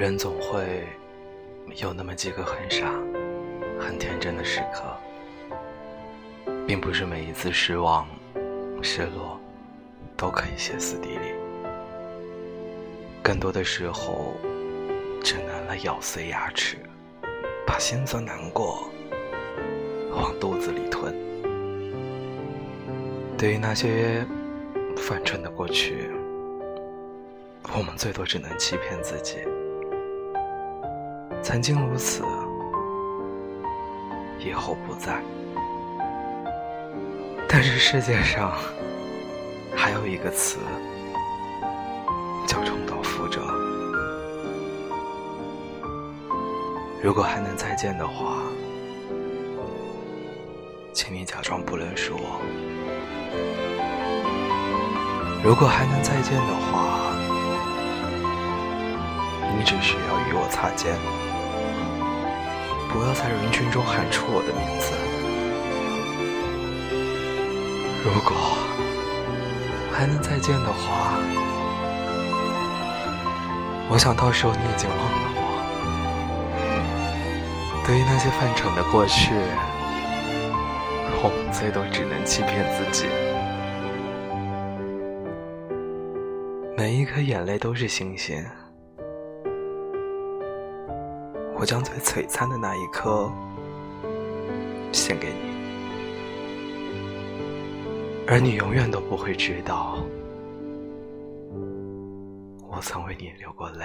人总会有那么几个很傻、很天真的时刻，并不是每一次失望、失落都可以歇斯底里，更多的时候只能了咬碎牙齿，把心酸难过往肚子里吞。对于那些犯蠢的过去，我们最多只能欺骗自己。曾经如此，以后不再。但是世界上还有一个词叫重蹈覆辙。如果还能再见的话，请你假装不认识我。如果还能再见的话，你只需要与我擦肩。不要在人群中喊出我的名字。如果还能再见的话，我想到时候你已经忘了我。对于那些犯蠢的过去，我们最多只能欺骗自己。每一颗眼泪都是星星。我将最璀璨的那一颗献给你，而你永远都不会知道，我曾为你流过泪。